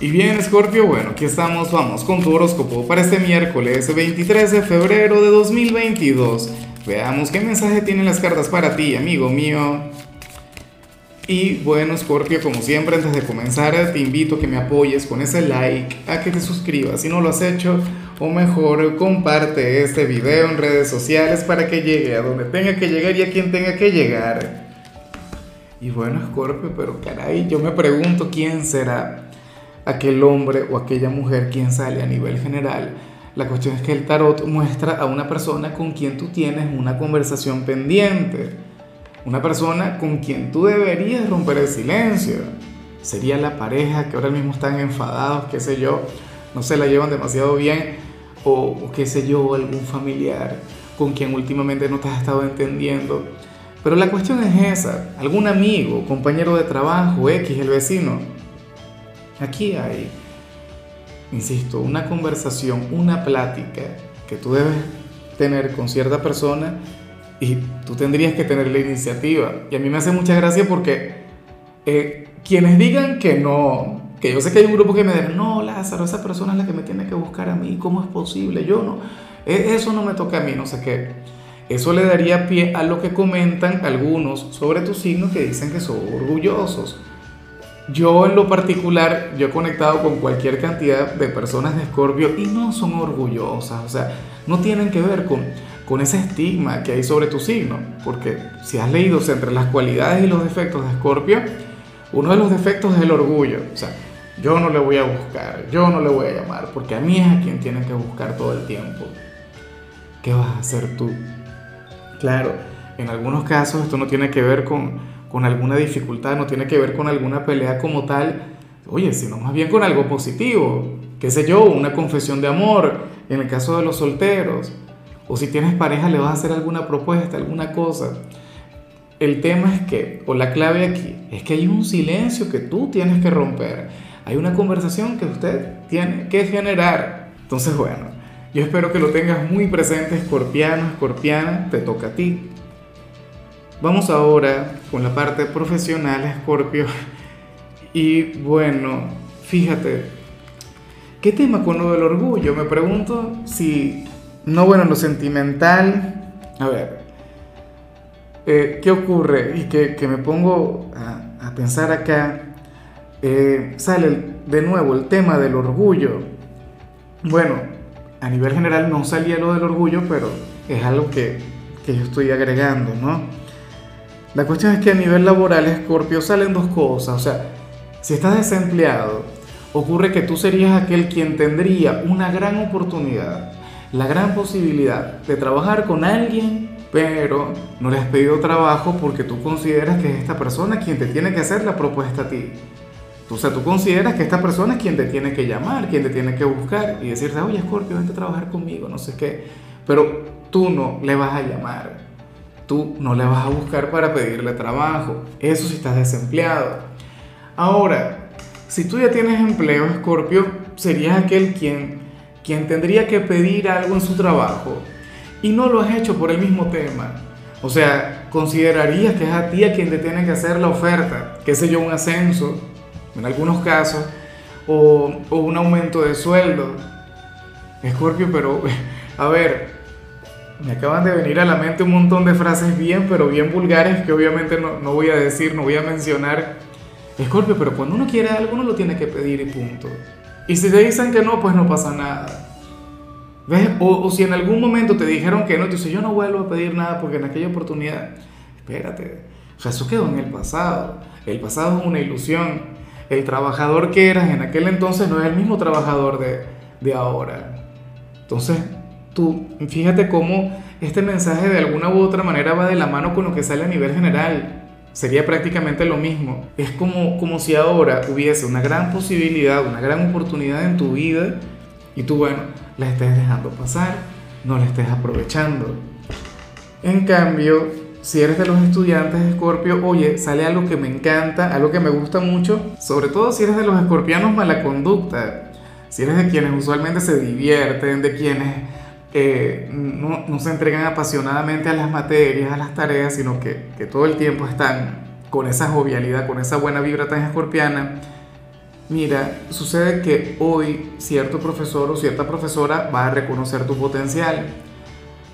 Y bien, Scorpio, bueno, aquí estamos, vamos con tu horóscopo para este miércoles 23 de febrero de 2022. Veamos qué mensaje tienen las cartas para ti, amigo mío. Y bueno, Scorpio, como siempre, antes de comenzar, te invito a que me apoyes con ese like, a que te suscribas si no lo has hecho, o mejor, comparte este video en redes sociales para que llegue a donde tenga que llegar y a quien tenga que llegar. Y bueno, Scorpio, pero caray, yo me pregunto quién será aquel hombre o aquella mujer quien sale a nivel general. La cuestión es que el tarot muestra a una persona con quien tú tienes una conversación pendiente. Una persona con quien tú deberías romper el silencio. Sería la pareja que ahora mismo están enfadados, qué sé yo, no se la llevan demasiado bien. O, qué sé yo, algún familiar con quien últimamente no te has estado entendiendo. Pero la cuestión es esa, algún amigo, compañero de trabajo, X, el vecino, Aquí hay, insisto, una conversación, una plática que tú debes tener con cierta persona y tú tendrías que tener la iniciativa. Y a mí me hace mucha gracia porque eh, quienes digan que no, que yo sé que hay un grupo que me dice, no, Lázaro, esa persona es la que me tiene que buscar a mí, ¿cómo es posible? Yo no, e, eso no me toca a mí, no sé qué. Eso le daría pie a lo que comentan algunos sobre tu signo que dicen que son orgullosos. Yo en lo particular, yo he conectado con cualquier cantidad de personas de Escorpio y no son orgullosas, o sea, no tienen que ver con, con ese estigma que hay sobre tu signo, porque si has leído entre las cualidades y los defectos de Escorpio, uno de los defectos es el orgullo, o sea, yo no le voy a buscar, yo no le voy a llamar, porque a mí es a quien tienen que buscar todo el tiempo. ¿Qué vas a hacer tú? Claro, en algunos casos esto no tiene que ver con con alguna dificultad, no tiene que ver con alguna pelea como tal, oye, sino más bien con algo positivo, qué sé yo, una confesión de amor, en el caso de los solteros, o si tienes pareja le vas a hacer alguna propuesta, alguna cosa. El tema es que, o la clave aquí, es que hay un silencio que tú tienes que romper, hay una conversación que usted tiene que generar. Entonces, bueno, yo espero que lo tengas muy presente, escorpiano, escorpiana, te toca a ti. Vamos ahora con la parte profesional, Scorpio. Y bueno, fíjate, ¿qué tema con lo del orgullo? Me pregunto si, no bueno, lo sentimental, a ver, eh, ¿qué ocurre? Y que, me pongo a, pensar acá, eh, sale de nuevo el tema del orgullo. Bueno, a nivel general no salía lo del orgullo, pero es algo que, que yo estoy agregando, ¿no? La cuestión es que a nivel laboral, Scorpio, salen dos cosas. O sea, si estás desempleado, ocurre que tú serías aquel quien tendría una gran oportunidad, la gran posibilidad de trabajar con alguien, pero no le has pedido trabajo porque tú consideras que es esta persona quien te tiene que hacer la propuesta a ti. O sea, tú consideras que esta persona es quien te tiene que llamar, quien te tiene que buscar y decirte, oye, Scorpio, vente a trabajar conmigo, no sé qué. Pero tú no le vas a llamar tú no le vas a buscar para pedirle trabajo. Eso si estás desempleado. Ahora, si tú ya tienes empleo, Scorpio, serías aquel quien, quien tendría que pedir algo en su trabajo y no lo has hecho por el mismo tema. O sea, considerarías que es a ti a quien te tiene que hacer la oferta, qué sé yo, un ascenso, en algunos casos, o, o un aumento de sueldo. Scorpio, pero, a ver, me acaban de venir a la mente un montón de frases bien, pero bien vulgares que obviamente no, no voy a decir, no voy a mencionar. Escorpio, pero cuando uno quiere algo, uno lo tiene que pedir y punto. Y si te dicen que no, pues no pasa nada. ¿Ves? O, o si en algún momento te dijeron que no, tú dices, yo no vuelvo a pedir nada porque en aquella oportunidad, espérate, o sea, eso quedó en el pasado. El pasado es una ilusión. El trabajador que eras en aquel entonces no es el mismo trabajador de, de ahora. Entonces, fíjate cómo este mensaje de alguna u otra manera va de la mano con lo que sale a nivel general. Sería prácticamente lo mismo. Es como, como si ahora hubiese una gran posibilidad, una gran oportunidad en tu vida y tú, bueno, la estés dejando pasar, no la estés aprovechando. En cambio, si eres de los estudiantes de Escorpio, oye, sale algo que me encanta, algo que me gusta mucho, sobre todo si eres de los escorpianos mala conducta, si eres de quienes usualmente se divierten, de quienes no, no, se entregan apasionadamente a las materias, a las tareas, sino que, que todo el tiempo están con esa jovialidad, con esa buena vibra tan escorpiana, Mira, sucede que hoy cierto profesor o cierta profesora va a reconocer tu potencial,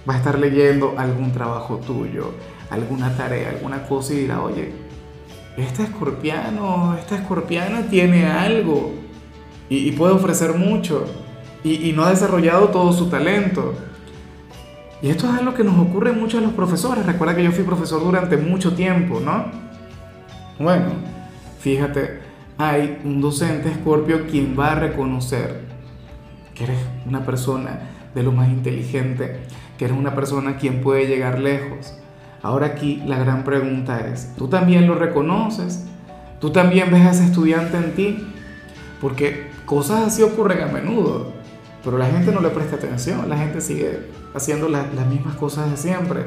va a estar leyendo algún trabajo tuyo, alguna tarea, alguna cosa y dirá, oye, este escorpiano, esta escorpiana tiene algo y, puede ofrecer mucho y, no ha desarrollado todo su talento. Y esto es algo que nos ocurre mucho a los profesores. Recuerda que yo fui profesor durante mucho tiempo, ¿no? Bueno, fíjate, hay un docente escorpio quien va a reconocer que eres una persona de lo más inteligente, que eres una persona quien puede llegar lejos. Ahora aquí la gran pregunta es, ¿tú también lo reconoces? ¿Tú también ves a ese estudiante en ti? Porque cosas así ocurren a menudo, pero la gente no le presta atención, la gente sigue haciendo las mismas cosas de siempre.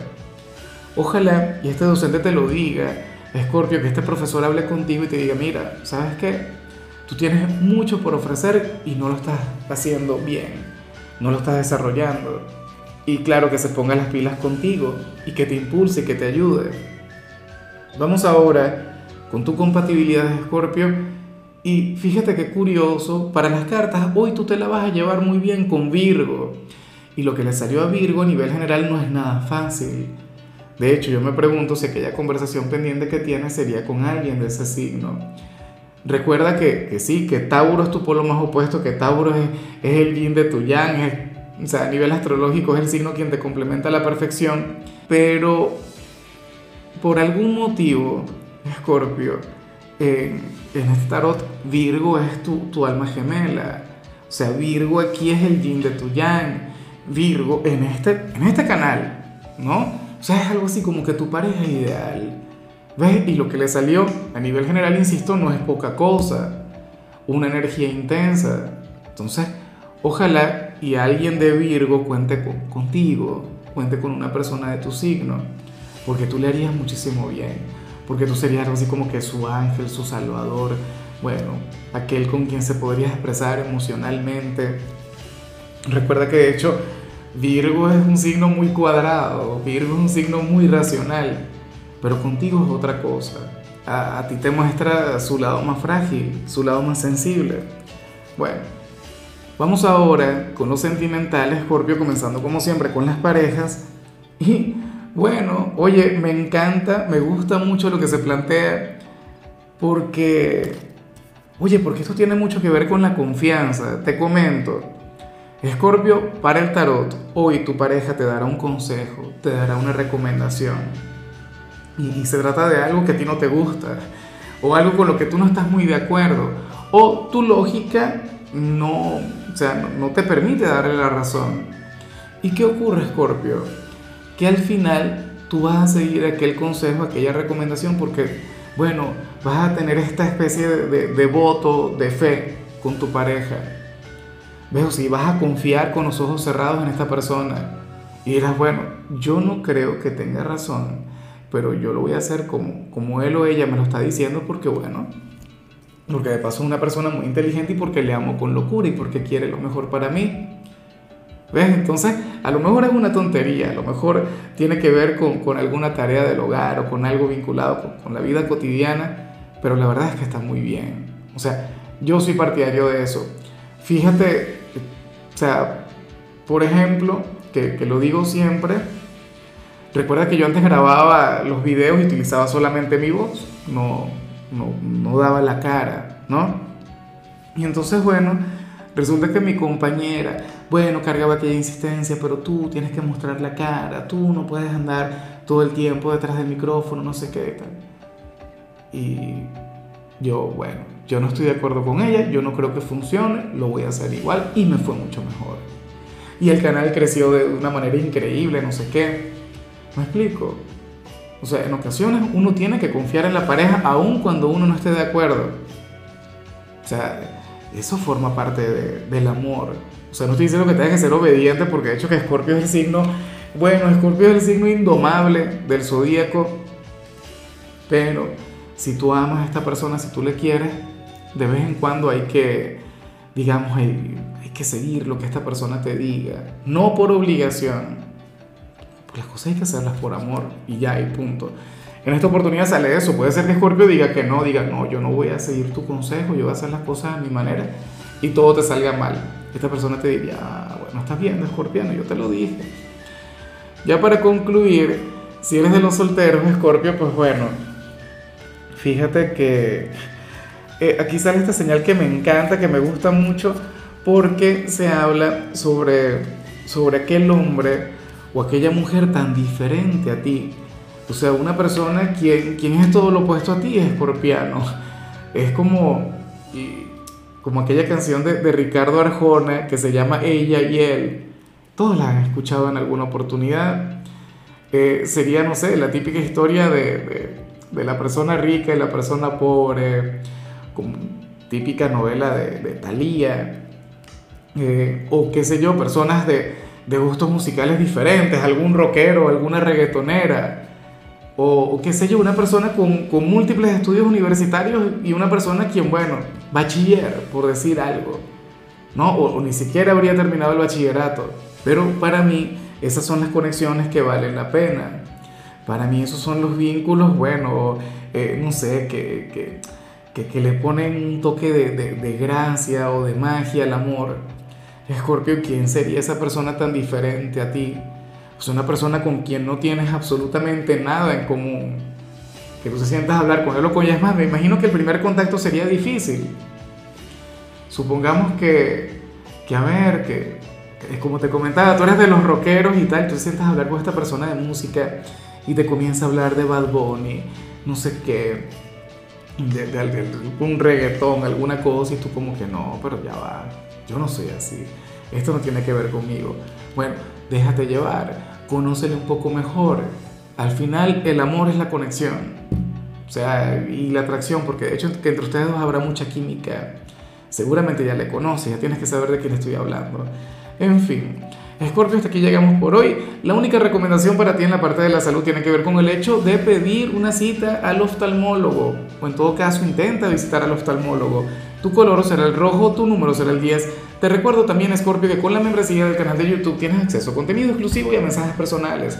Ojalá y este docente te lo diga, Escorpio, que este profesor hable contigo y te diga, mira, ¿sabes qué? Tú tienes mucho por ofrecer y no lo estás haciendo bien, no lo estás desarrollando. Y claro, que se ponga las pilas contigo y que te impulse, que te ayude. Vamos ahora con tu compatibilidad de Escorpio. Y fíjate qué curioso, para las cartas hoy tú te la vas a llevar muy bien con Virgo. Y lo que le salió a Virgo a nivel general no es nada fácil. De hecho, yo me pregunto si aquella conversación pendiente que tienes sería con alguien de ese signo. Recuerda que, que sí, que Tauro es tu polo más opuesto, que Tauro es, es el yin de tu yang, o sea, a nivel astrológico es el signo quien te complementa a la perfección, pero por algún motivo, Escorpio, en este tarot, Virgo es tu, tu alma gemela. O sea, Virgo aquí es el yin de tu yang. Virgo en este, en este canal, ¿no? O sea, es algo así como que tu pareja ideal. ¿Ves? Y lo que le salió a nivel general, insisto, no es poca cosa. Una energía intensa. Entonces, ojalá y alguien de Virgo cuente contigo, cuente con una persona de tu signo, porque tú le harías muchísimo bien, porque tú serías algo así como que su ángel, su salvador, bueno, aquel con quien se podría expresar emocionalmente. Recuerda que de hecho Virgo es un signo muy cuadrado, Virgo es un signo muy racional, pero contigo es otra cosa. A, ti te muestra su lado más frágil, su lado más sensible. Bueno, vamos ahora con los sentimentales, Scorpio, comenzando como siempre con las parejas. Y bueno, oye, me encanta, me gusta mucho lo que se plantea, porque, oye, porque esto tiene mucho que ver con la confianza. Te comento. Escorpio, para el tarot, hoy tu pareja te dará un consejo, te dará una recomendación. Y, se trata de algo que a ti no te gusta, o algo con lo que tú no estás muy de acuerdo, o tu lógica no, o sea, no, te permite darle la razón. ¿Y qué ocurre, Escorpio? Que al final tú vas a seguir aquel consejo, aquella recomendación, porque, bueno, vas a tener esta especie de voto, de fe con tu pareja Veo, si vas a confiar con los ojos cerrados en esta persona y dirás, bueno, yo no creo que tenga razón, pero yo lo voy a hacer como, como él o ella me lo está diciendo porque, bueno, porque de paso es una persona muy inteligente y porque le amo con locura y porque quiere lo mejor para mí. ¿Ves? Entonces, a lo mejor es una tontería, a lo mejor tiene que ver con, con alguna tarea del hogar o con algo vinculado con, la vida cotidiana, pero la verdad es que está muy bien. O sea, yo soy partidario de eso. Fíjate, o sea, por ejemplo, que, lo digo siempre, recuerda que yo antes grababa los videos y utilizaba solamente mi voz, no, no, daba la cara, ¿no? Y entonces, bueno, resulta que mi compañera, bueno, cargaba aquella insistencia, pero tú tienes que mostrar la cara, tú no puedes andar todo el tiempo detrás del micrófono, no sé qué tal. Y yo, bueno, yo no estoy de acuerdo con ella, yo no creo que funcione, lo voy a hacer igual y me fue mucho mejor. Y el canal creció de una manera increíble, no sé qué. ¿Me explico? O sea, en ocasiones uno tiene que confiar en la pareja aun cuando uno no esté de acuerdo. O sea, eso forma parte del amor. O sea, no estoy diciendo que tengas que ser obediente porque de hecho que Scorpio es el signo, bueno, Scorpio es el signo indomable del zodíaco, pero si tú amas a esta persona, si tú le quieres, de vez en cuando hay que, digamos, hay, que seguir lo que esta persona te diga, no por obligación. Pues las cosas hay que hacerlas por amor y ya, y punto. En esta oportunidad sale eso. Puede ser que Scorpio diga que no, diga, no, yo no voy a seguir tu consejo, yo voy a hacer las cosas a mi manera y todo te salga mal. Esta persona te diría, ah, bueno, estás bien, Escorpiano, yo te lo dije. Ya para concluir, si eres de los solteros, Scorpio, pues bueno, fíjate que eh, aquí sale esta señal que me encanta, que me gusta mucho, porque se habla sobre, sobre aquel hombre o aquella mujer tan diferente a ti. O sea, una persona quien, quien es todo lo opuesto a ti es escorpiano. Es como, como aquella canción de, de Ricardo Arjona que se llama Ella y Él. Todos la han escuchado en alguna oportunidad. Eh, sería, no sé, la típica historia de, de, de, la persona rica y la persona pobre, como típica novela de, Thalía, eh, o qué sé yo, personas de, de, gustos musicales diferentes, algún rockero, alguna reggaetonera, o, o qué sé yo, una persona con, con, múltiples estudios universitarios y una persona quien, bueno, bachiller, por decir algo, ¿no? o, o ni siquiera habría terminado el bachillerato, pero para mí esas son las conexiones que valen la pena. Para mí esos son los vínculos, bueno, eh, no sé, que, que, que, que, le ponen un toque de, de, de, gracia o de magia al amor. Escorpio, ¿quién sería esa persona tan diferente a ti? Pues una persona con quien no tienes absolutamente nada en común. Que tú se sientas a hablar con él o con ella. Es más, me imagino que el primer contacto sería difícil. Supongamos que, que a ver, que como te comentaba, tú eres de los rockeros y tal, tú te sientas a hablar con esta persona de música y te comienza a hablar de Bad Bunny, no sé qué, de, de, de, un reggaetón, alguna cosa, y tú como que no, pero ya va, yo no soy así, esto no tiene que ver conmigo. Bueno, déjate llevar, conócele un poco mejor. Al final el amor es la conexión, o sea, y la atracción, porque de hecho entre ustedes dos habrá mucha química. Seguramente ya le conoces, ya tienes que saber de quién estoy hablando. En fin, Scorpio, hasta aquí llegamos por hoy. La única recomendación para ti en la parte de la salud tiene que ver con el hecho de pedir una cita al oftalmólogo, o en todo caso intenta visitar al oftalmólogo. Tu color será el rojo, tu número será el 10. Te recuerdo también, Scorpio, que con la membresía del canal de YouTube tienes acceso a contenido exclusivo y a mensajes personales.